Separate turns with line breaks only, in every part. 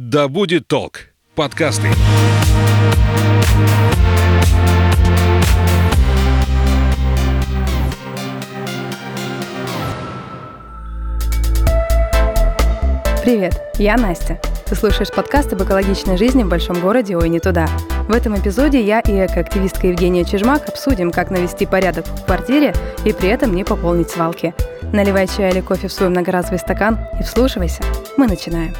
Да будет толк. Подкасты.
Привет, я Настя. Ты слушаешь подкаст об экологичной жизни в большом городе «Ой, не туда». В этом эпизоде я и экоактивистка Евгения Чижмак обсудим, как навести порядок в квартире и при этом не пополнить свалки. Наливай чай или кофе в свой многоразовый стакан и вслушивайся. Мы начинаем.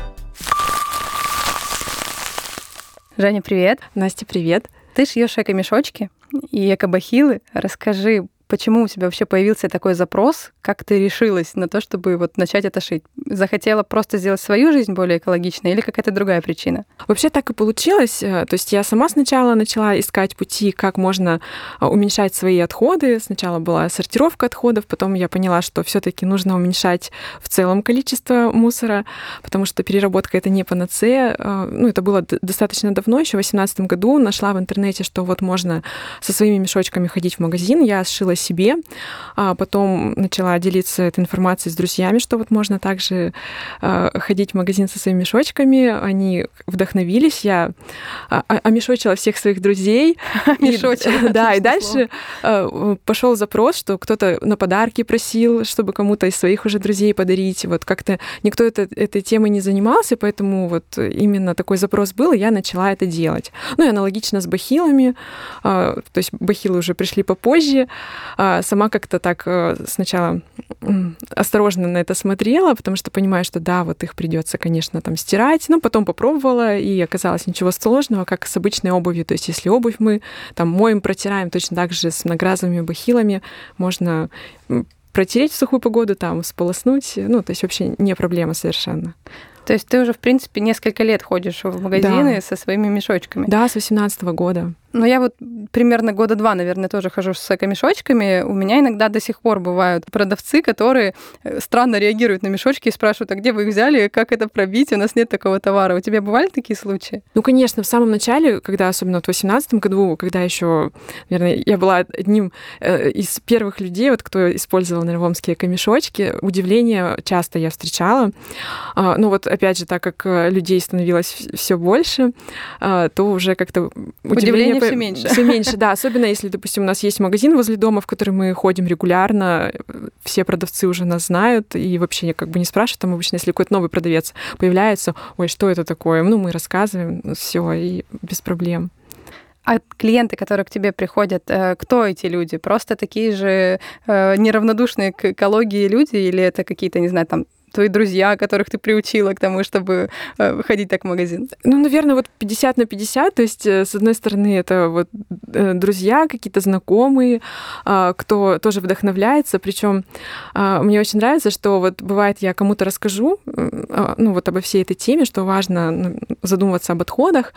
Женя, привет.
Настя, привет.
Ты шьешь эко-мешочки и эко-бахилы. Расскажи, почему у тебя вообще появился такой запрос? Как ты решилась на то, чтобы вот начать это шить? Захотела просто сделать свою жизнь более экологичной или какая-то другая причина?
Вообще так и получилось. Э, то есть я сама сначала начала искать пути, как можно а, уменьшать свои отходы. Сначала была сортировка отходов, потом я поняла, что все таки нужно уменьшать в целом количество мусора, потому что переработка — это не панацея. Э, ну, это было достаточно давно, еще в 2018 году. Нашла в интернете, что вот можно со своими мешочками ходить в магазин. Я сшила себе, а потом начала делиться этой информацией с друзьями, что вот можно также э, ходить в магазин со своими мешочками. Они вдохновились, я а, а, омешочила всех своих друзей.
Мешочила.
Да, и дальше пошел запрос, что кто-то на подарки просил, чтобы кому-то из своих уже друзей подарить. Вот как-то никто это, этой темой не занимался, поэтому вот именно такой запрос был, и я начала это делать. Ну и аналогично с бахилами. То есть бахилы уже пришли попозже. А, сама как-то так э, сначала осторожно на это смотрела, потому что понимаю, что да, вот их придется, конечно, там стирать, но потом попробовала, и оказалось ничего сложного, как с обычной обувью. То есть если обувь мы там моем, протираем, точно так же с многоразовыми бахилами можно протереть в сухую погоду, там, сполоснуть. Ну, то есть вообще не проблема совершенно.
То есть ты уже, в принципе, несколько лет ходишь в магазины да. со своими мешочками.
Да, с 18 года.
Ну, я вот примерно года два, наверное, тоже хожу с эко-мешочками. У меня иногда до сих пор бывают продавцы, которые э, странно реагируют на мешочки и спрашивают, а где вы их взяли, как это пробить, у нас нет такого товара. У тебя бывали такие случаи?
Ну, конечно, в самом начале, когда, особенно в 2018 году, когда еще, наверное, я была одним э, из первых людей, вот, кто использовал нервомские эко-мешочки, удивление часто я встречала. А, ну, вот, опять же, так как э, людей становилось все больше, а, то уже как-то
удивление все меньше.
Все меньше, да. Особенно если, допустим, у нас есть магазин возле дома, в который мы ходим регулярно, все продавцы уже нас знают, и вообще как бы не спрашивают, там обычно, если какой-то новый продавец появляется, ой, что это такое? Ну, мы рассказываем, ну, все, и без проблем.
А клиенты, которые к тебе приходят, э, кто эти люди? Просто такие же э, неравнодушные к экологии люди или это какие-то, не знаю, там твои друзья, которых ты приучила к тому, чтобы э, ходить так в магазин?
Ну, наверное, вот 50 на 50. То есть, э, с одной стороны, это вот э, друзья, какие-то знакомые, э, кто тоже вдохновляется. Причем э, мне очень нравится, что вот бывает, я кому-то расскажу, э, ну, вот обо всей этой теме, что важно задумываться об отходах,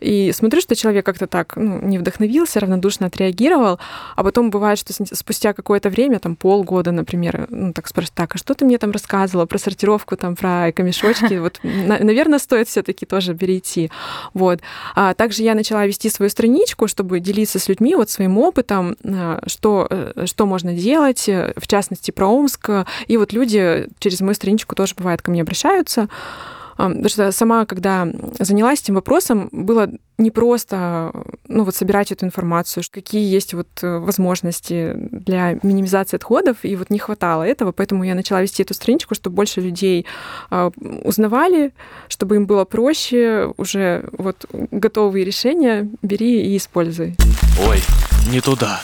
и смотрю, что человек как-то так ну, не вдохновился, равнодушно отреагировал, а потом бывает, что спустя какое-то время, там полгода, например, ну так спрашивают, так, а что ты мне там рассказывала про сортировку, там, про эко-мешочки? Вот, наверное, стоит все таки тоже перейти. Вот. А также я начала вести свою страничку, чтобы делиться с людьми вот своим опытом, а, что, э, что можно делать, э, в частности, про Омск. И вот люди через мою страничку тоже, бывает, ко мне обращаются. Потому что сама, когда занялась этим вопросом, было не просто ну, вот собирать эту информацию, какие есть вот э, возможности для минимизации отходов, и вот не хватало этого, поэтому я начала вести эту страничку, чтобы больше людей а, узнавали, чтобы им было проще, уже вот готовые решения бери и используй.
Ой, не туда.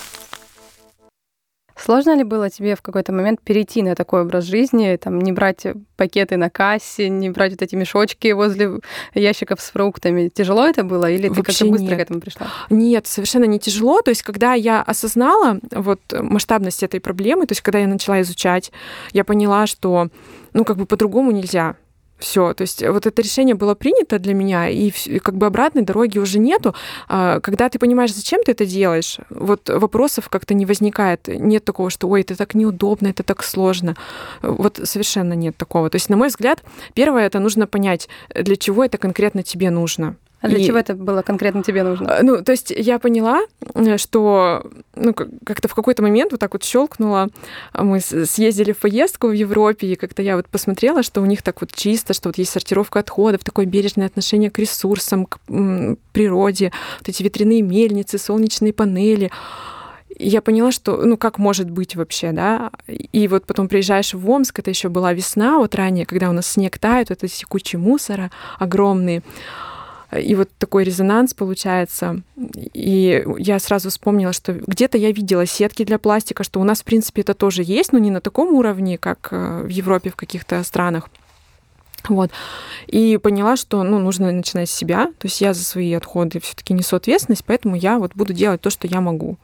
Сложно ли было тебе в какой-то момент перейти на такой образ жизни, там, не брать пакеты на кассе, не брать вот эти мешочки возле ящиков с фруктами? Тяжело это было или ты как-то быстро нет. к этому пришла?
Нет, совершенно не тяжело. То есть, когда я осознала вот масштабность этой проблемы, то есть, когда я начала изучать, я поняла, что ну, как бы по-другому нельзя все, то есть вот это решение было принято для меня, и как бы обратной дороги уже нету. А, когда ты понимаешь, зачем ты это делаешь, вот вопросов как-то не возникает. Нет такого, что ой, это так неудобно, это так сложно. Вот совершенно нет такого. То есть, на мой взгляд, первое, это нужно понять, для чего это конкретно тебе нужно.
А для и... чего это было конкретно тебе нужно?
Э, ну, то есть я поняла, э, что ну, как-то в какой-то момент вот так вот щелкнула. Мы съездили в поездку в Европе, и как-то я вот посмотрела, что у них так вот чисто, что вот есть сортировка отходов, такое бережное отношение к ресурсам, к природе, вот эти ветряные мельницы, солнечные панели я поняла, что, ну, как может быть вообще, да? И вот потом приезжаешь в Омск, это еще была весна, вот ранее, когда у нас снег тает, вот эти кучи мусора огромные. И вот такой резонанс получается. И я сразу вспомнила, что где-то я видела сетки для пластика, что у нас, в принципе, это тоже есть, но не на таком уровне, как э, в Европе, в каких-то странах. Вот. И поняла, что ну, нужно начинать с себя. То есть я за свои отходы все-таки несу ответственность, поэтому я вот буду делать то, что я могу.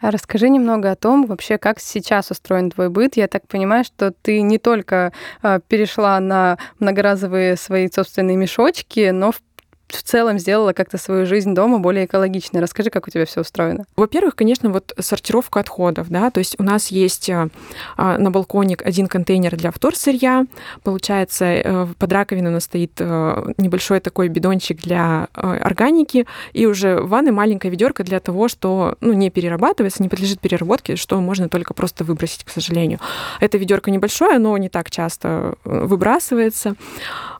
Расскажи немного о том, вообще, как сейчас устроен твой быт. Я так понимаю, что ты не только э, перешла на многоразовые свои собственные мешочки, но в в целом сделала как-то свою жизнь дома более экологичной. Расскажи, как у тебя все устроено.
Во-первых, конечно, вот сортировка отходов, да, то есть у нас есть а, а, на балконе один контейнер для вторсырья, получается, э, под раковиной у нас стоит э, небольшой такой бидончик для э, органики, и уже в ванной маленькая ведерко для того, что ну, не перерабатывается, не подлежит переработке, что можно только просто выбросить, к сожалению. Это ведерко небольшое, но не так часто выбрасывается.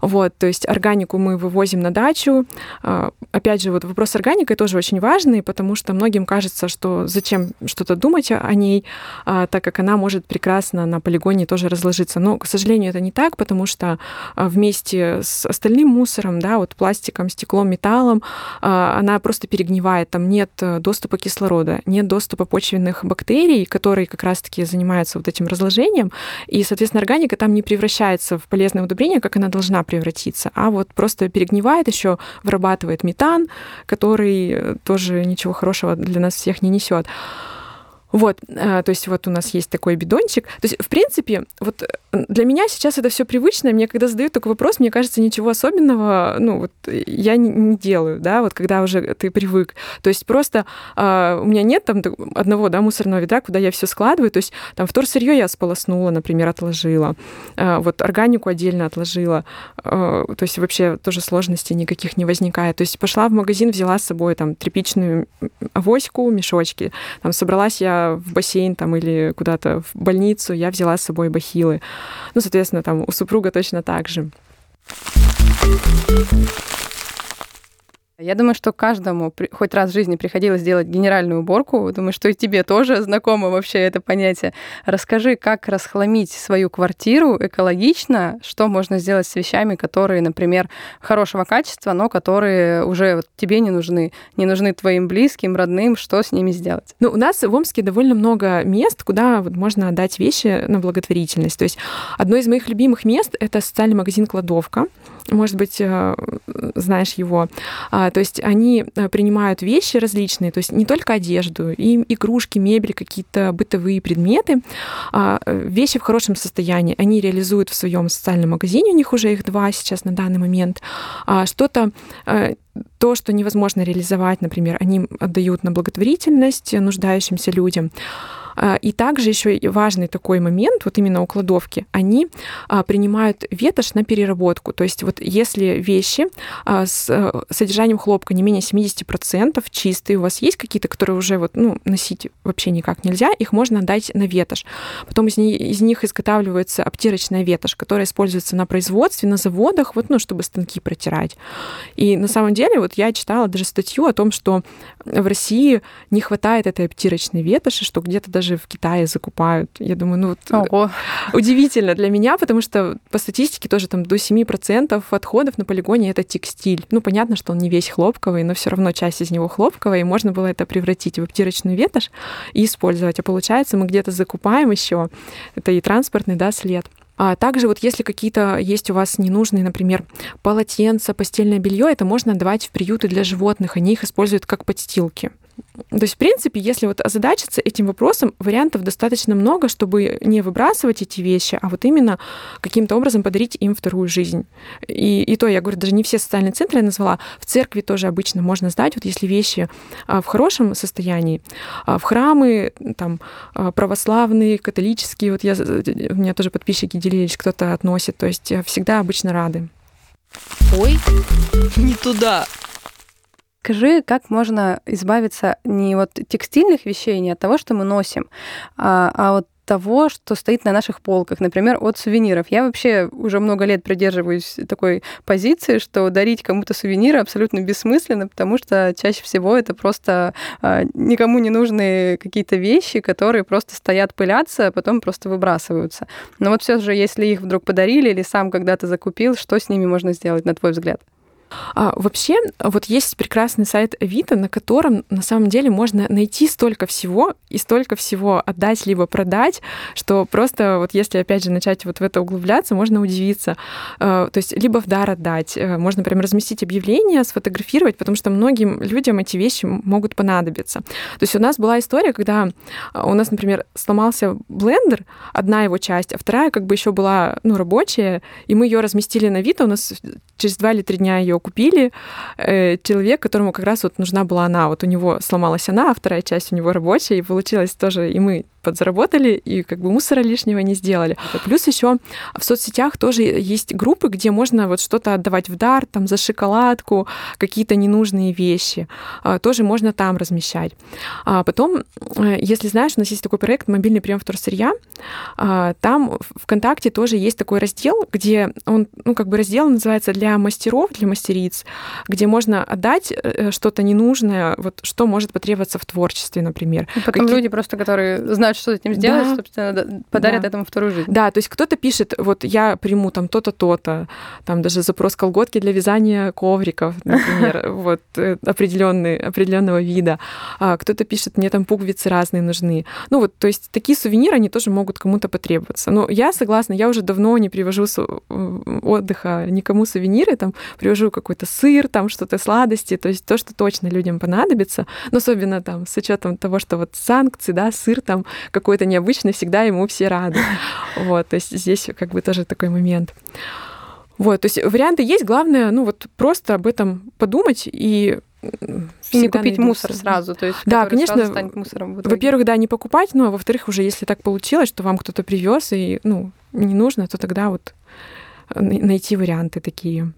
Вот, то есть органику мы вывозим на дачу, а, опять же, вот вопрос органикой тоже очень важный, потому что многим кажется, что зачем что-то думать о ней, а, так как она может прекрасно на полигоне тоже разложиться. Но, к сожалению, это не так, потому что а, вместе с остальным мусором, да, вот пластиком, стеклом, металлом, она просто перегнивает. Там нет э, доступа кислорода, нет доступа почвенных бактерий, которые как раз-таки занимаются вот этим разложением, и, соответственно, органика там не превращается в полезное удобрение, как она должна превратиться, а вот просто перегнивает еще вырабатывает метан, который тоже ничего хорошего для нас всех не несет. Вот, э, то есть вот у нас есть такой бидончик. То есть, в принципе, вот э, для меня сейчас это все привычно. Мне когда задают такой вопрос, мне кажется, ничего особенного, ну, вот я не, не делаю, да, вот когда уже ты привык. То есть просто э, у меня нет там одного, да, мусорного ведра, куда я все складываю. То есть там вторсырье я сполоснула, например, отложила. Э, вот органику отдельно отложила. Э, то есть вообще тоже сложностей никаких не возникает. То есть пошла в магазин, взяла с собой там тряпичную авоську, мешочки. Там собралась я в бассейн там или куда-то в больницу, я взяла с собой бахилы. Ну, соответственно, там у супруга точно так же.
Я думаю, что каждому хоть раз в жизни приходилось делать генеральную уборку. Думаю, что и тебе тоже знакомо вообще это понятие. Расскажи, как расхламить свою квартиру экологично, что можно сделать с вещами, которые, например, хорошего качества, но которые уже вот тебе не нужны, не нужны твоим близким, родным, что с ними сделать?
Ну, у нас в Омске довольно много мест, куда вот можно отдать вещи на благотворительность. То есть одно из моих любимых мест — это социальный магазин «Кладовка». Может быть, э, знаешь его. А, то есть они э, принимают вещи различные, то есть не только одежду, и игрушки, мебель, какие-то бытовые предметы, а, вещи в хорошем состоянии. Они реализуют в своем социальном магазине, у них уже их два сейчас на данный момент. А, что-то э, то, что невозможно реализовать, например, они отдают на благотворительность нуждающимся людям. А, и также еще важный такой момент, вот именно у кладовки, они а, принимают ветошь на переработку. То есть вот если вещи а, с э, содержанием хлопка не менее 70% чистые, у вас есть какие-то, которые уже вот, ну, носить вообще никак нельзя, их можно отдать на ветошь. Потом из, них, из них изготавливается обтирочная ветошь, которая используется на производстве, на заводах, вот, ну, чтобы станки протирать. И на самом деле вот я читала даже статью о том, что в России не хватает этой обтирочной ветоши, что где-то даже даже в Китае закупают. Я думаю, ну вот Ого. удивительно для меня, потому что по статистике тоже там до 7% отходов на полигоне это текстиль. Ну, понятно, что он не весь хлопковый, но все равно часть из него хлопковая, и можно было это превратить в обтирочную ветошь и использовать. А получается, мы где-то закупаем еще. Это и транспортный, да, след. А также вот если какие-то есть у вас ненужные, например, полотенца, постельное белье, это можно давать в приюты для животных. Они их используют как подстилки. То есть, в принципе, если вот озадачиться этим вопросом, вариантов достаточно много, чтобы не выбрасывать эти вещи, а вот именно каким-то образом подарить им вторую жизнь. И, и то, я говорю, даже не все социальные центры я назвала, в церкви тоже обычно можно сдать, вот если вещи а, в хорошем состоянии, а, в храмы, там, а, православные, католические, вот я, у меня тоже подписчики делились, кто-то относит, то есть всегда обычно рады.
Ой, не туда.
Скажи, как можно избавиться не от текстильных вещей, не от того, что мы носим, а, а от того, что стоит на наших полках, например, от сувениров. Я вообще уже много лет придерживаюсь такой позиции, что дарить кому-то сувениры абсолютно бессмысленно, потому что чаще всего это просто а, никому не нужные какие-то вещи, которые просто стоят, пылятся, а потом просто выбрасываются. Но вот все же, если их вдруг подарили или сам когда-то закупил, что с ними можно сделать, на твой взгляд?
А, вообще, вот есть прекрасный сайт Авито, на котором на самом деле можно найти столько всего и столько всего отдать либо продать, что просто вот если опять же начать вот в это углубляться, можно удивиться. А, то есть либо в дар отдать, э, можно прям разместить объявление, сфотографировать, потому что многим людям эти вещи могут понадобиться. То есть у нас была история, когда у нас, например, сломался блендер, одна его часть, а вторая как бы еще была ну, рабочая, и мы ее разместили на Авито, у нас через два или три дня ее купили. Э, человек, которому как раз вот нужна была она, вот у него сломалась она, а вторая часть у него рабочая, и получилось тоже, и мы подзаработали и как бы мусора лишнего не сделали. Плюс еще в соцсетях тоже есть группы, где можно вот что-то отдавать в дар, там за шоколадку, какие-то ненужные вещи. А, тоже можно там размещать. А потом, э, если знаешь, у нас есть такой проект «Мобильный прием вторсырья», а, там ВКонтакте тоже есть такой раздел, где он, ну, как бы раздел называется «Для мастеров», для мастериц, где можно отдать э, что-то ненужное, вот что может потребоваться в творчестве, например.
И потом Какие... люди просто, которые знают, знают, что с этим сделать, да. собственно, подарят да. этому вторую жизнь.
Да, то есть кто-то пишет, вот я приму там то-то, то-то, там даже запрос колготки для вязания ковриков, например, вот э, определенный, определенного вида. А кто-то пишет, мне там пуговицы разные нужны. Ну вот, то есть такие сувениры, они тоже могут кому-то потребоваться. Но я согласна, я уже давно не привожу с отдыха никому сувениры, там привожу какой-то сыр, там что-то сладости, то есть то, что точно людям понадобится, но особенно там с учетом того, что вот санкции, да, сыр там какой-то необычный, всегда ему все рады. Вот, то есть здесь как бы тоже такой момент. Вот, то есть варианты есть, главное, ну вот просто об этом подумать и
и не купить мусор сразу, то есть
да, конечно. Во-первых, да, не покупать, ну а во-вторых, уже если так получилось, что вам кто-то привез и ну не нужно, то тогда вот найти варианты такие.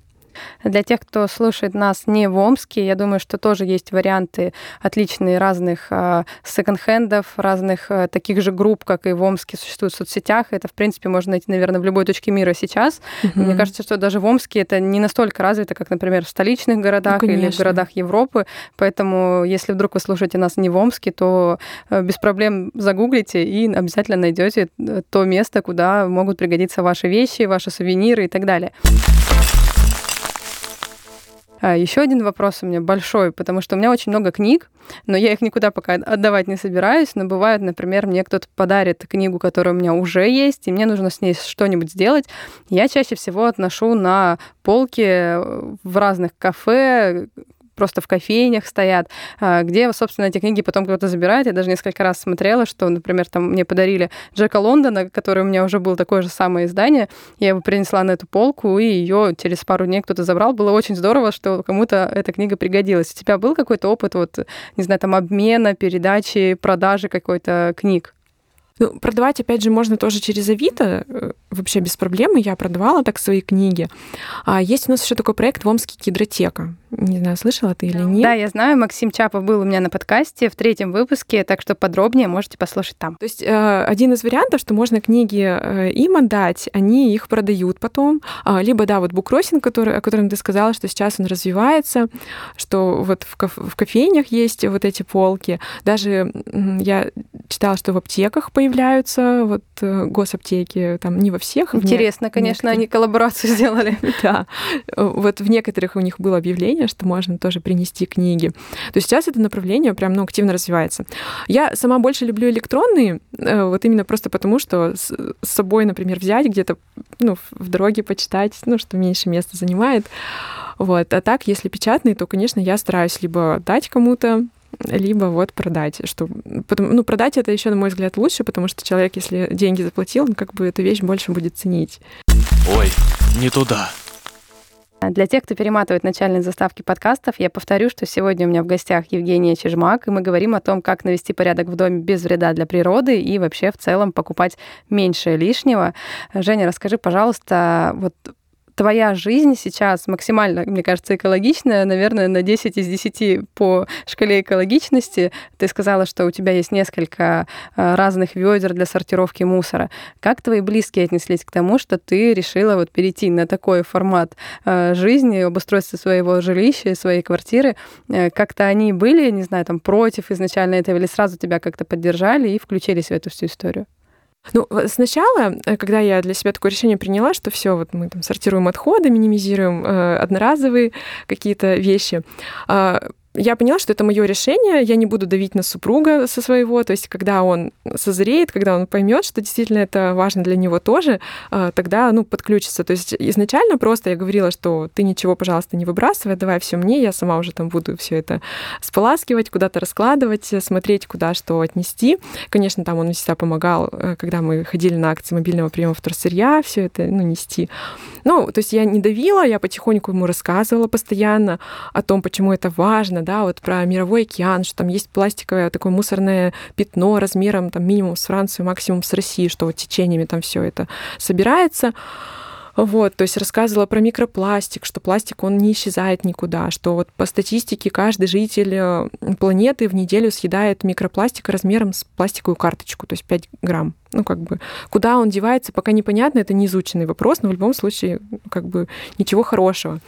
Для тех, кто слушает нас не в Омске, я думаю, что тоже есть варианты отличные разных э, секонд-хендов, разных э, таких же групп, как и в Омске существуют в соцсетях. Это, в принципе, можно найти, наверное, в любой точке мира сейчас. Mm-hmm. Мне кажется, что даже в Омске это не настолько развито, как, например, в столичных городах ну, или в городах Европы. Поэтому, если вдруг вы слушаете нас не в Омске, то э, без проблем загуглите и обязательно найдете то место, куда могут пригодиться ваши вещи, ваши сувениры и так далее. А, Еще один вопрос у меня большой, потому что у меня очень много книг, но я их никуда пока отдавать не собираюсь. Но бывает, например, мне кто-то подарит книгу, которая у меня уже есть, и мне нужно с ней что-нибудь сделать. Я чаще всего отношу на полки э, в разных кафе, просто в кофейнях стоят, а, где, собственно, эти книги потом кто-то забирает. Я даже несколько раз смотрела, что, например, там мне подарили Джека Лондона, который у меня уже был такое же самое издание. Я его принесла на эту полку, и ее через пару дней кто-то забрал. Было очень здорово, что кому-то эта книга пригодилась. У тебя был какой-то опыт, вот, не знаю, там, обмена, передачи, продажи какой-то книг?
Ну, продавать, опять же, можно тоже через Авито, э, вообще без проблем. Я продавала так свои книги. А есть у нас еще такой проект в Омске Кидротека. Не знаю, слышала ты или нет?
Да, я знаю. Максим Чапов был у меня на подкасте в третьем выпуске, так что подробнее можете послушать там.
То есть э, один из вариантов, что можно книги э, им отдать, они их продают потом. А, либо, да, вот буккроссинг, который, о котором ты сказала, что сейчас он развивается, что вот в, коф в кофейнях есть вот эти полки. Даже я читала, что в аптеках появляются вот э, госаптеки, там не во всех.
Интересно, конечно, некоторых... они коллаборацию сделали.
Да. Вот в некоторых у них было объявление, что можно тоже принести книги. То есть сейчас это направление прям ну, активно развивается. Я сама больше люблю электронные, э, вот именно просто потому, что с собой, например, взять где-то ну, в дороге почитать, ну, что меньше места занимает. Вот. А так, если печатные, то, конечно, я стараюсь либо дать кому-то, либо вот продать. Что, потому, ну, продать это еще, на мой взгляд, лучше, потому что человек, если деньги заплатил, он как бы эту вещь больше будет ценить.
Ой, не туда.
Для тех, кто перематывает начальные заставки подкастов, я повторю, что сегодня у меня в гостях Евгения Чижмак, и мы говорим о том, как навести порядок в доме без вреда для природы и вообще в целом покупать меньше лишнего. Женя, расскажи, пожалуйста, вот твоя жизнь сейчас максимально, мне кажется, экологичная, наверное, на 10 из 10 по шкале экологичности. Ты сказала, что у тебя есть несколько э, разных ведер для сортировки мусора. Как твои близкие отнеслись к тому, что ты решила вот перейти на такой формат э, жизни, обустройства своего жилища, своей квартиры? Э, как-то они были, не знаю, там против изначально этого или сразу тебя как-то поддержали и включились в эту всю историю?
Ну, сначала, э, когда я для себя такое решение приняла, что все, вот мы там сортируем отходы, минимизируем э, одноразовые какие-то вещи, э, я поняла, что это мое решение, я не буду давить на супруга со своего, то есть когда он созреет, когда он поймет, что действительно это важно для него тоже, а, тогда, ну, подключится. То есть изначально просто я говорила, что ты ничего, пожалуйста, не выбрасывай, давай все мне, я сама уже там буду все это споласкивать, куда-то раскладывать, смотреть, куда что отнести. Конечно, там он всегда помогал, э, когда мы ходили на акции мобильного приема вторсырья, все это, ну, нести. Ну, то есть я не давила, я потихоньку ему рассказывала постоянно о том, почему это важно, да, вот про мировой океан, что там есть пластиковое такое мусорное пятно размером там минимум с Францию, максимум с Россией, что вот течениями там все это собирается. Вот, то есть рассказывала про микропластик, что пластик, он не исчезает никуда, что вот по статистике каждый житель э, планеты в неделю съедает микропластик размером с пластиковую карточку, то есть 5 грамм. Ну, как бы, куда он девается, пока непонятно, это не изученный вопрос, но в любом случае, как бы, ничего хорошего.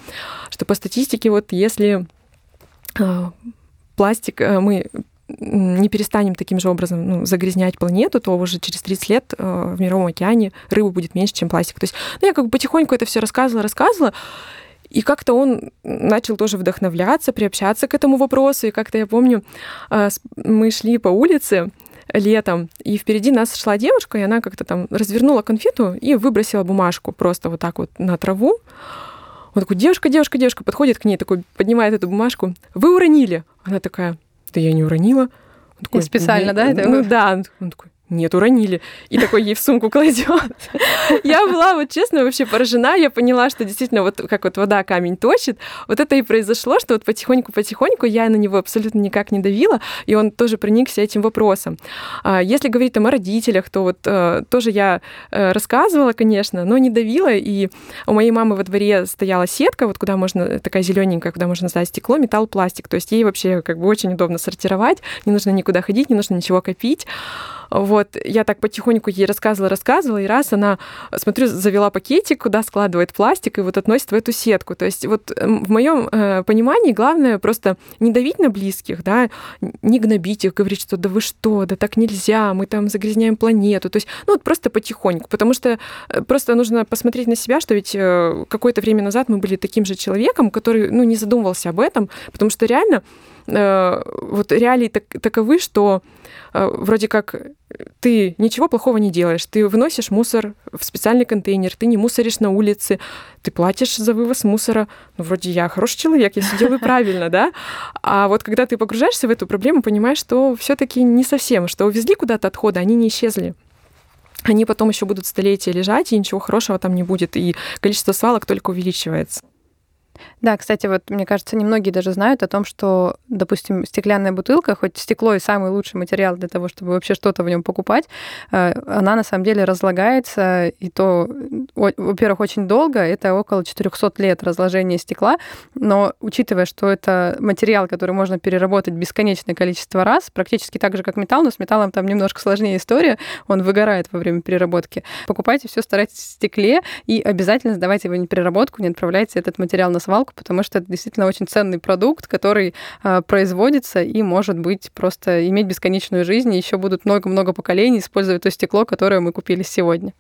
Что по статистике, вот если пластик э, мы не перестанем таким же образом ну, загрязнять планету, то уже через 30 лет э, в Мировом океане рыбы будет меньше, чем пластик. То есть ну, я как бы потихоньку это все рассказывала, рассказывала, и как-то он начал тоже вдохновляться, приобщаться к этому вопросу. И как-то я помню, э, мы шли по улице летом, и впереди нас шла девушка, и она как-то там развернула конфету и выбросила бумажку просто вот так вот на траву. Он такой, девушка, девушка, девушка, подходит к ней, такой, поднимает эту бумажку. Вы уронили. Она такая, да я не уронила.
Он такой, специально, да?
Ну да. Он такой, нет, уронили. И такой ей в сумку кладет. Я была, вот честно, вообще поражена. Я поняла, что действительно, вот как вот вода камень точит, вот это и произошло, что вот потихоньку-потихоньку я на него абсолютно никак не давила, и он тоже проникся этим вопросом. А если говорить там о родителях, то вот э, тоже я э, рассказывала, конечно, но не давила, и у моей мамы во дворе стояла сетка, вот куда можно, такая зелененькая, куда можно сдать стекло, металл, пластик, то есть ей вообще как бы очень удобно сортировать, не нужно никуда ходить, не нужно ничего копить. Вот, я так потихоньку ей рассказывала, рассказывала, и раз она, смотрю, завела пакетик, куда складывает пластик, и вот относит в эту сетку. То есть вот эм, в моем э, понимании главное просто не давить на близких, да, не гнобить их, говорить, что да вы что, да так нельзя, мы там загрязняем планету. То есть, ну вот просто потихоньку, потому что э, просто нужно посмотреть на себя, что ведь э, какое-то время назад мы были таким же человеком, который, ну, не задумывался об этом, потому что реально Э, вот реалии так, таковы, что э, вроде как ты ничего плохого не делаешь, ты выносишь мусор в специальный контейнер, ты не мусоришь на улице, ты платишь за вывоз мусора. Ну, вроде я хороший человек, я все делаю правильно, да? А вот когда ты погружаешься в эту проблему, понимаешь, что все-таки не совсем, что увезли куда-то отходы, они не исчезли они потом еще будут столетия лежать, и ничего хорошего там не будет, и количество свалок только увеличивается.
Да, кстати, вот мне кажется, немногие даже знают о том, что, допустим, стеклянная бутылка, хоть стекло и самый лучший материал для того, чтобы вообще что-то в нем покупать, э, она на самом деле разлагается, и то, во-первых, очень долго, это около 400 лет разложения стекла, но учитывая, что это материал, который можно переработать бесконечное количество раз, практически так же, как металл, но с металлом там немножко сложнее история, он выгорает во время переработки. Покупайте все, старайтесь в стекле, и обязательно сдавайте его не переработку, не отправляйте этот материал на свалку, потому что это действительно очень ценный продукт, который э, производится и может быть просто иметь бесконечную жизнь, и еще будут много-много поколений использовать то стекло, которое мы купили сегодня.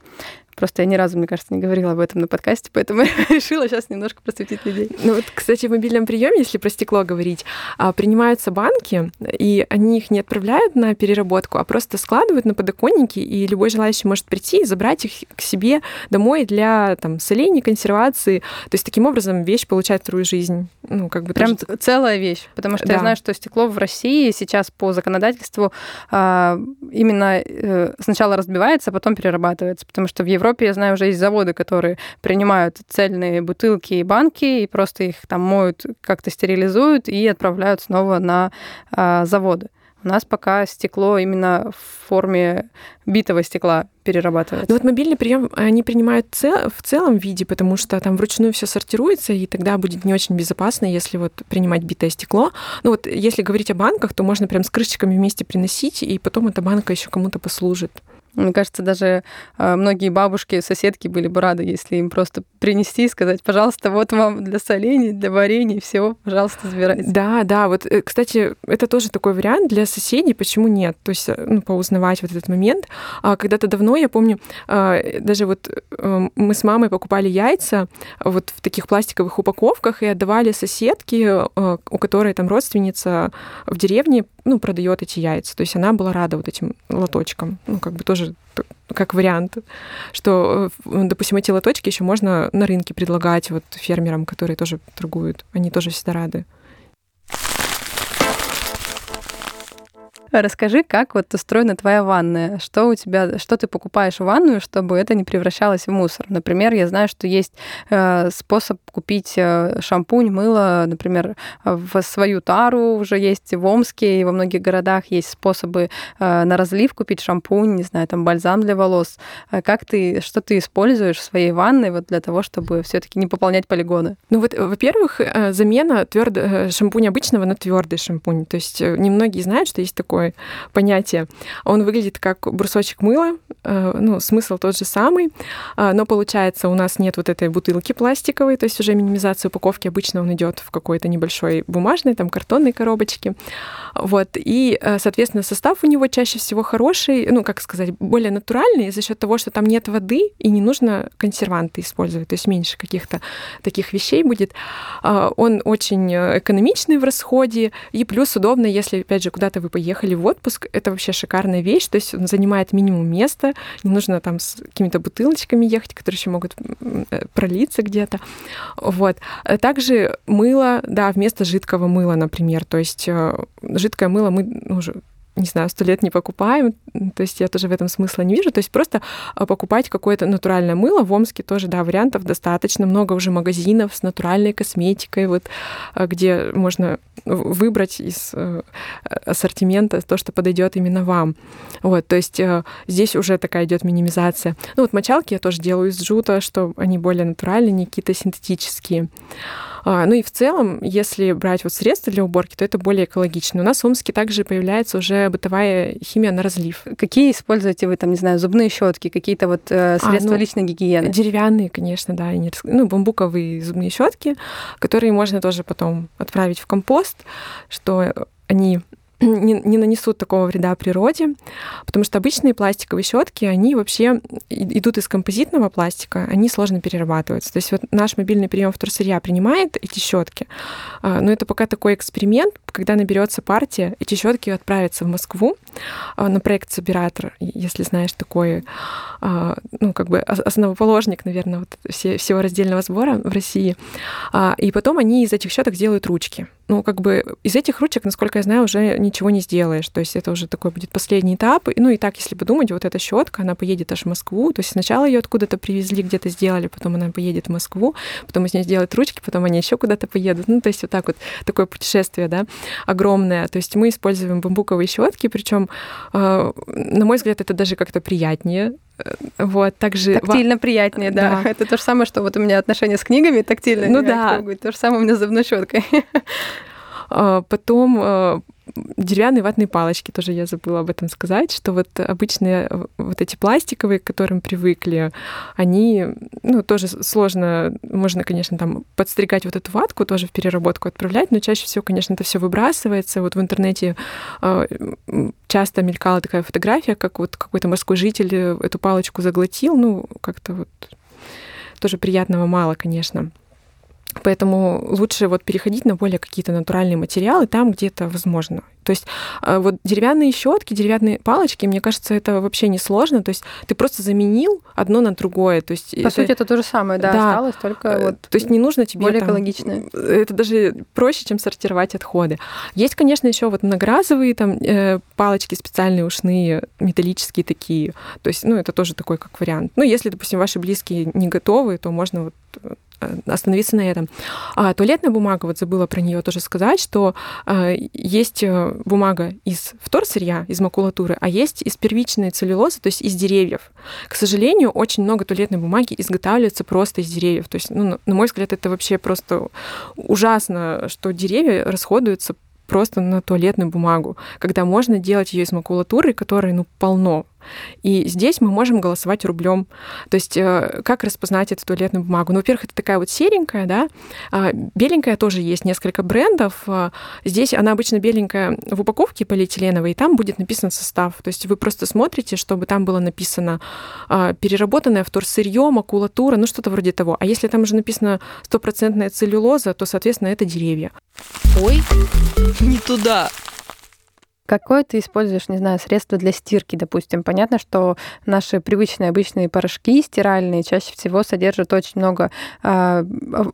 Просто я ни разу, мне кажется, не говорила об этом на подкасте, поэтому решила сейчас немножко просветить людей.
Ну вот, кстати, в мобильном приеме, если про стекло говорить, а, принимаются банки, и они их не отправляют на переработку, а просто складывают на подоконники, и любой желающий может прийти и забрать их к себе домой для там, соления, консервации. То есть таким образом вещь получает вторую жизнь. Ну, как бы
Прям тоже... целая вещь. Потому что да. я знаю, что стекло в России сейчас по законодательству а, именно э, сначала разбивается, а потом перерабатывается. Потому что в Европе Европе, я знаю, уже есть заводы, которые принимают цельные бутылки и банки и просто их там моют, как-то стерилизуют и отправляют снова на а, заводы. У нас пока стекло именно в форме битого стекла перерабатывается.
Ну вот мобильный прием они принимают цел, в целом виде, потому что там вручную все сортируется, и тогда будет не очень безопасно, если вот принимать битое стекло. Ну вот если говорить о банках, то можно прям с крышечками вместе приносить, и потом эта банка еще кому-то послужит.
Мне кажется, даже э, многие бабушки, соседки были бы рады, если им просто принести и сказать, пожалуйста, вот вам для солений, для варенья, все, пожалуйста, забирайте.
Да, да, вот, э, кстати, это тоже такой вариант для соседей, почему нет? То есть, э, ну, поузнавать вот этот момент. А когда-то давно, я помню, даже вот мы с мамой покупали яйца вот в таких пластиковых упаковках и отдавали соседке, у которой там родственница в деревне, ну, продает эти яйца. То есть она была рада вот этим лоточкам. Ну, как бы тоже как вариант, что, э, допустим, эти лоточки еще можно на рынке предлагать вот фермерам, которые тоже торгуют. Они тоже всегда рады.
Расскажи, как вот устроена твоя ванная? Что у тебя, что ты покупаешь в ванную, чтобы это не превращалось в мусор? Например, я знаю, что есть э, способ купить э, шампунь, мыло, например, в свою тару уже есть в Омске и во многих городах есть способы э, на разлив купить шампунь, не знаю, там бальзам для волос. Как ты, что ты используешь в своей ванной вот для того, чтобы все-таки не пополнять полигоны?
Ну вот, во-первых, замена твердого шампуня обычного на твердый шампунь. То есть немногие знают, что есть такой такое понятие. Он выглядит как брусочек мыла, э, ну, смысл тот же самый, а, но получается у нас нет вот этой бутылки пластиковой, то есть уже минимизация упаковки обычно он идет в какой-то небольшой бумажной, там, картонной коробочке. Вот, и, э, соответственно, состав у него чаще всего хороший, ну, как сказать, более натуральный за счет того, что там нет воды и не нужно консерванты использовать, то есть меньше каких-то таких вещей будет. А, он очень э, экономичный в расходе, и плюс удобно, если, опять же, куда-то вы поехали поехали в отпуск, это вообще шикарная вещь, то есть он занимает минимум места, не нужно там с какими-то бутылочками ехать, которые еще могут э, пролиться где-то. Вот. Также мыло, да, вместо жидкого мыла, например, то есть э, жидкое мыло мы ну, уже не знаю, сто лет не покупаем, то есть я тоже в этом смысла не вижу. То есть просто а, покупать какое-то натуральное мыло. В Омске тоже, да, вариантов достаточно. Много уже магазинов с натуральной косметикой, вот, а, где можно выбрать из э, ассортимента то, что подойдет именно вам. Вот, то есть э, здесь уже такая идет минимизация. Ну вот мочалки я тоже делаю из джута, что они более натуральные, не какие-то синтетические. А, ну и в целом, если брать вот средства для уборки, то это более экологично. У нас в Омске также появляется уже бытовая химия на разлив.
Какие используете вы там, не знаю, зубные щетки, какие-то вот э, средства а, ну, личной гигиены?
Деревянные, конечно, да, ну бамбуковые зубные щетки, которые можно тоже потом отправить в компост, что они не, не нанесут такого вреда природе, потому что обычные пластиковые щетки, они вообще идут из композитного пластика, они сложно перерабатываются. То есть вот наш мобильный прием вторсырья принимает эти щетки, а, но это пока такой эксперимент, когда наберется партия, эти щетки отправятся в Москву а, на проект Собиратор, если знаешь такой, а, ну как бы основоположник, наверное, вот всего раздельного сбора в России, и потом они из этих щеток сделают ручки ну, как бы из этих ручек, насколько я знаю, уже ничего не сделаешь. То есть это уже такой будет последний этап. Ну и так, если подумать, вот эта щетка, она поедет аж в Москву. То есть сначала ее откуда-то привезли, где-то сделали, потом она поедет в Москву, потом из нее сделают ручки, потом они еще куда-то поедут. Ну, то есть вот так вот такое путешествие, да, огромное. То есть мы используем бамбуковые щетки, причем, э, на мой взгляд, это даже как-то приятнее вот, также...
Тактильно приятнее, да. да. Это то же самое, что вот у меня отношения с книгами тактильно.
Ну да.
То же самое у меня с зубной щеткой.
А, потом а, деревянные ватные палочки, тоже я забыла об этом сказать, что вот обычные э, вот эти пластиковые, к которым привыкли, они, ну, тоже сложно, можно, конечно, там подстригать вот эту ватку, тоже в переработку отправлять, но чаще всего, конечно, это все выбрасывается. Вот в интернете э, часто мелькала такая фотография, как вот какой-то морской житель эту палочку заглотил, ну, как-то вот тоже приятного мало, конечно. Поэтому лучше вот переходить на более какие-то натуральные материалы там, где это возможно. То есть э, вот деревянные щетки, деревянные палочки, мне кажется, это вообще не сложно. То есть ты просто заменил одно на другое. То есть
По это... сути, это то же самое, да, да. осталось только
э,
вот
То есть не нужно тебе
более там... экологичное.
Это даже проще, чем сортировать отходы. Есть, конечно, еще вот многоразовые там э, палочки специальные ушные, металлические такие. То есть, ну, это тоже такой как вариант. Ну, если, допустим, ваши близкие не готовы, то можно вот остановиться на этом. А туалетная бумага, вот забыла про нее тоже сказать, что э, есть бумага из вторсырья, из макулатуры, а есть из первичной целлюлозы, то есть из деревьев. К сожалению, очень много туалетной бумаги изготавливается просто из деревьев. То есть, ну, на мой взгляд, это вообще просто ужасно, что деревья расходуются просто на туалетную бумагу, когда можно делать ее из макулатуры, которой ну, полно. И здесь мы можем голосовать рублем. То есть э, как распознать эту туалетную бумагу? Ну, во-первых, это такая вот серенькая, да, а, беленькая тоже есть несколько брендов. А, здесь она обычно беленькая в упаковке полиэтиленовой, и там будет написан состав. То есть вы просто смотрите, чтобы там было написано а, переработанное вторсырье, макулатура, ну что-то вроде того. А если там уже написано стопроцентная целлюлоза, то, соответственно, это деревья.
Ой, не туда.
Какое ты используешь, не знаю, средство для стирки, допустим? Понятно, что наши привычные обычные порошки стиральные чаще всего содержат очень много э,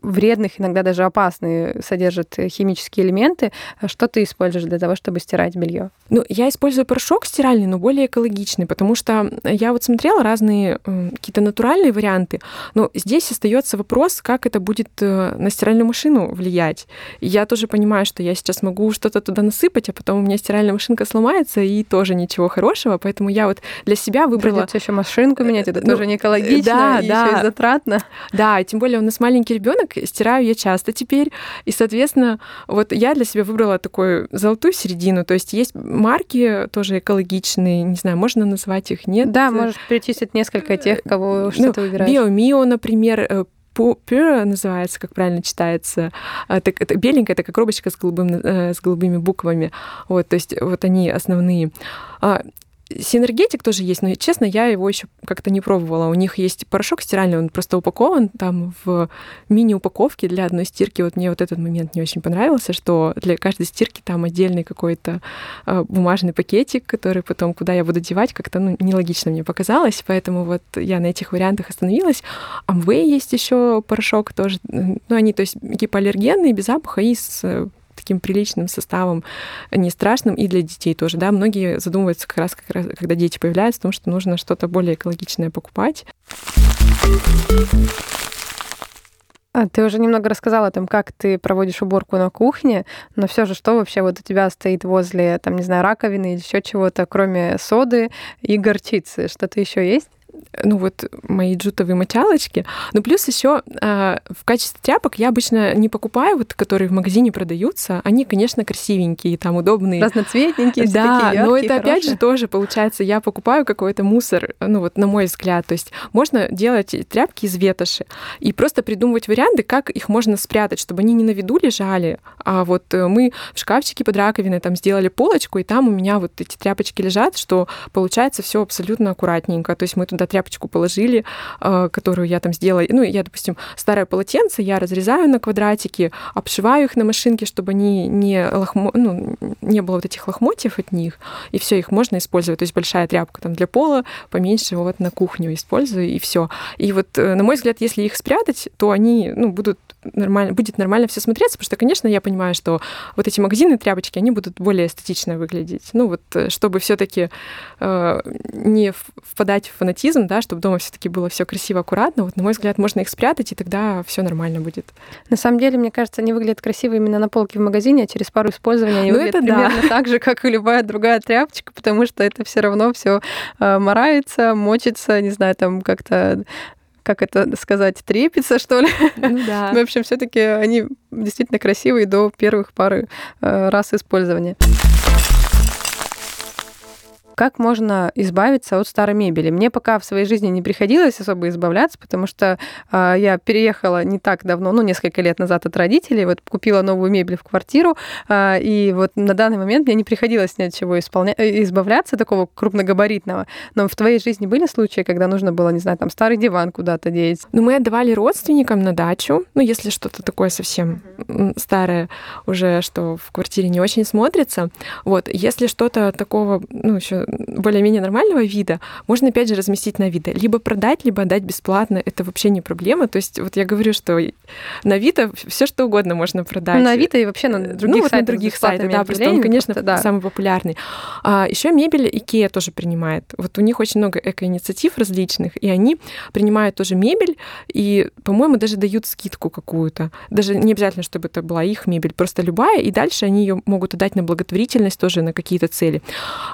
вредных, иногда даже опасные, содержат химические элементы. Что ты используешь для того, чтобы стирать белье?
Ну, я использую порошок стиральный, но более экологичный, потому что я вот смотрела разные э, какие-то натуральные варианты, но здесь остается вопрос, как это будет э, на стиральную машину влиять. Я тоже понимаю, что я сейчас могу что-то туда насыпать, а потом у меня стиральная машина машинка сломается, и тоже ничего хорошего. Поэтому я вот для себя выбрала...
Придется еще машинку менять, это ну, тоже не экологично да, и да. еще и затратно.
Да, тем более у нас маленький ребенок, стираю я часто теперь. И, соответственно, вот я для себя выбрала такую золотую середину. То есть есть марки тоже экологичные, не знаю, можно назвать их, нет?
Да, можешь перечислить несколько тех, кого что ну, ты выбираешь.
Биомио, например, Pure называется, как правильно читается. Это, это беленькая, это как коробочка с, голубым, э, с голубыми буквами. Вот, то есть вот они основные. Синергетик тоже есть, но, честно, я его еще как-то не пробовала. У них есть порошок стиральный, он просто упакован там в мини-упаковке для одной стирки. Вот мне вот этот момент не очень понравился, что для каждой стирки там отдельный какой-то э, бумажный пакетик, который потом куда я буду девать, как-то ну, нелогично мне показалось, поэтому вот я на этих вариантах остановилась. Amway есть еще порошок тоже, ну, они, то есть, гипоаллергенные, без запаха и с таким приличным составом, не страшным, и для детей тоже, да. Многие задумываются как раз, как раз когда дети появляются, о том, что нужно что-то более экологичное покупать.
А, ты уже немного рассказала о том, как ты проводишь уборку на кухне, но все же что вообще вот у тебя стоит возле, там, не знаю, раковины или еще чего-то, кроме соды и горчицы? Что-то еще есть?
Ну вот мои джутовые мочалочки. Ну плюс еще э, в качестве тряпок я обычно не покупаю вот, которые в магазине продаются. Они, конечно, красивенькие, там удобные.
Разноцветненькие,
да,
такие яркие,
но это
хорошие.
опять же тоже получается, я покупаю какой-то мусор, ну вот на мой взгляд. То есть можно делать тряпки из ветоши и просто придумывать варианты, как их можно спрятать, чтобы они не на виду лежали, а вот э, мы в шкафчике под раковиной там сделали полочку, и там у меня вот эти тряпочки лежат, что получается все абсолютно аккуратненько. То есть мы туда тряпочку положили, э, которую я там сделала. Ну, я, допустим, старое полотенце я разрезаю на квадратики, обшиваю их на машинке, чтобы они не, лохмо... ну, не было вот этих лохмотьев от них, и все, их можно использовать. То есть большая тряпка там для пола, поменьше вот на кухню использую, и все. И вот, э, на мой взгляд, если их спрятать, то они ну, будут нормально, будет нормально все смотреться, потому что, конечно, я понимаю, что вот эти магазины тряпочки, они будут более эстетично выглядеть. Ну вот, э, чтобы все-таки э, не впадать в фанатизм, да, чтобы дома все-таки было все красиво, аккуратно, вот, на мой взгляд, можно их спрятать, и тогда все нормально будет.
На самом деле, мне кажется, они выглядят красиво именно на полке в магазине, а через пару использования они ну, выглядят это примерно да. так же, как и любая другая тряпочка, потому что это все равно все э, морается, мочится, не знаю, там как-то как это сказать, трепится, что ли.
Ну, да.
В общем, все-таки они действительно красивые до первых пары э, раз использования. Как можно избавиться от старой мебели? Мне пока в своей жизни не приходилось особо избавляться, потому что э, я переехала не так давно, ну, несколько лет назад от родителей, вот купила новую мебель в квартиру, э, и вот на данный момент мне не приходилось ни от чего исполня... Э, избавляться, такого крупногабаритного. Но в твоей жизни были случаи, когда нужно было, не знаю, там, старый диван куда-то деть?
Ну, мы отдавали родственникам на дачу, ну, если что-то такое совсем старое уже, что в квартире не очень смотрится. Вот, если что-то такого, ну, еще более-менее нормального вида, можно опять же разместить на Авито. Либо продать, либо отдать бесплатно. Это вообще не проблема. То есть вот я говорю, что на Авито все что угодно можно продать.
На Авито и вообще на других
ну, вот
сайтах.
на других сайтах, да, просто он, конечно,
просто, да.
самый популярный. А, еще мебель Икея тоже принимает. Вот у них очень много эко-инициатив различных, и они принимают тоже мебель, и, по-моему, даже дают скидку какую-то. Даже не обязательно, чтобы это была их мебель, просто любая, и дальше они ее могут отдать на благотворительность тоже, на какие-то цели.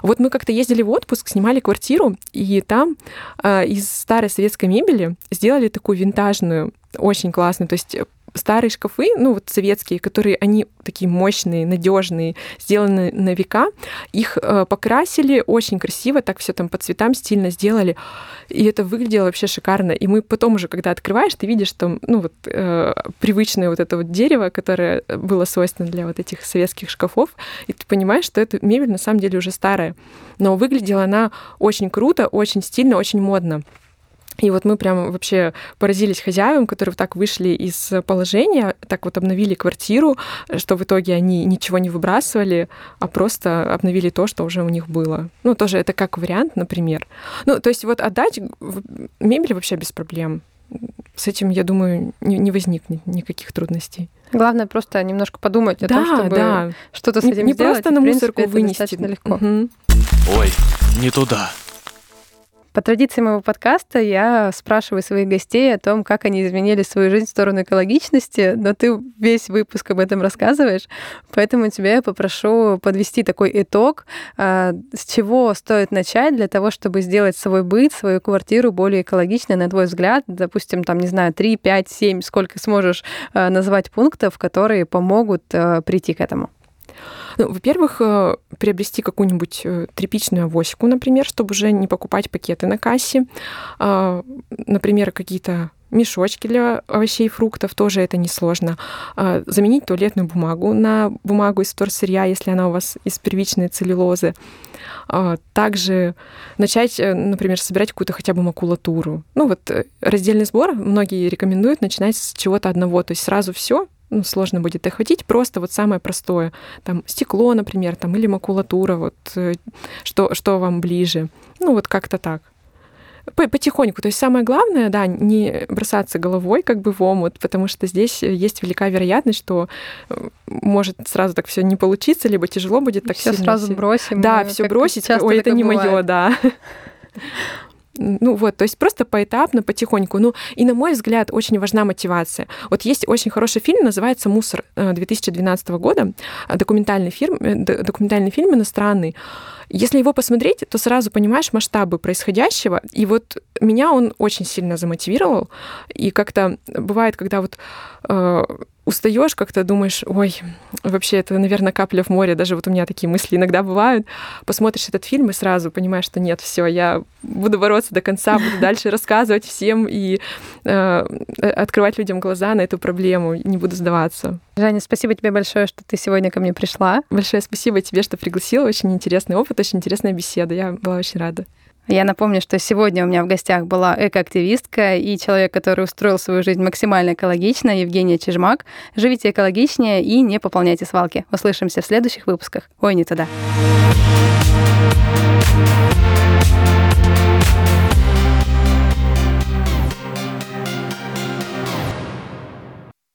Вот мы как-то ездили в отпуск, снимали квартиру, и там э, из старой советской мебели сделали такую винтажную, очень классную. То есть старые шкафы, ну вот советские, которые они такие мощные, надежные, сделаны на века, их э, покрасили очень красиво, так все там по цветам стильно сделали, и это выглядело вообще шикарно. И мы потом уже, когда открываешь, ты видишь, что ну вот э, привычное вот это вот дерево, которое было свойственно для вот этих советских шкафов, и ты понимаешь, что эта мебель на самом деле уже старая, но выглядела она очень круто, очень стильно, очень модно. И вот мы прям вообще поразились хозяевам, которые так вышли из положения, так вот обновили квартиру, что в итоге они ничего не выбрасывали, а просто обновили то, что уже у них было. Ну, тоже это как вариант, например. Ну, то есть вот отдать мебель вообще без проблем. С этим, я думаю, не, не возникнет никаких трудностей.
Главное просто немножко подумать о
да,
том, чтобы
да.
что-то с этим
не
сделать.
просто на мусорку вынести.
легко.
Угу.
Ой, не туда.
По традиции моего подкаста я спрашиваю своих гостей о том, как они изменили свою жизнь в сторону экологичности, но ты весь выпуск об этом рассказываешь, поэтому тебя я попрошу подвести такой итог, а, с чего стоит начать для того, чтобы сделать свой быт, свою квартиру более экологичной, на твой взгляд, допустим, там, не знаю, 3, 5, 7, сколько сможешь а, назвать пунктов, которые помогут а, прийти к этому.
Ну, во-первых, э, приобрести какую-нибудь э, тряпичную авосику, например, чтобы уже не покупать пакеты на кассе. А, например, какие-то мешочки для овощей и фруктов, тоже это несложно. А, заменить туалетную бумагу на бумагу из вторсырья, если она у вас из первичной целлюлозы. А, также начать, э, например, собирать какую-то хотя бы макулатуру. Ну вот раздельный сбор многие рекомендуют начинать с чего-то одного, то есть сразу все ну, сложно будет охватить, просто вот самое простое, там, стекло, например, там, или макулатура, вот, э, что, что вам ближе, ну, вот как-то так потихоньку. То есть самое главное, да, не бросаться головой как бы в омут, потому что здесь есть велика вероятность, что э, может сразу так все не получиться, либо тяжело будет так
все
сильно.
сразу бросим.
Да, все бросить. Ой, это не мое, да. Ну вот, то есть просто поэтапно, потихоньку. Ну и, на мой взгляд, очень важна мотивация. Вот есть очень хороший фильм, называется «Мусор» 2012 э, года, документальный фильм, э, документальный фильм иностранный. Если его посмотреть, то сразу понимаешь масштабы происходящего. И вот меня он очень сильно замотивировал. И как-то бывает, когда вот э, устаешь, как-то думаешь, ой, вообще это, наверное, капля в море. Даже вот у меня такие мысли иногда бывают. Посмотришь этот фильм и сразу понимаешь, что нет, все, я буду бороться до конца, буду дальше рассказывать всем и э, открывать людям глаза на эту проблему, не буду сдаваться.
Женя, спасибо тебе большое, что ты сегодня ко мне пришла.
Большое спасибо тебе, что пригласила. Очень интересный опыт, очень интересная беседа. Я была очень рада.
Я напомню, что сегодня у меня в гостях была экоактивистка и человек, который устроил свою жизнь максимально экологично, Евгения Чижмак. Живите экологичнее и не пополняйте свалки. Услышимся в следующих выпусках. Ой, не туда. thank you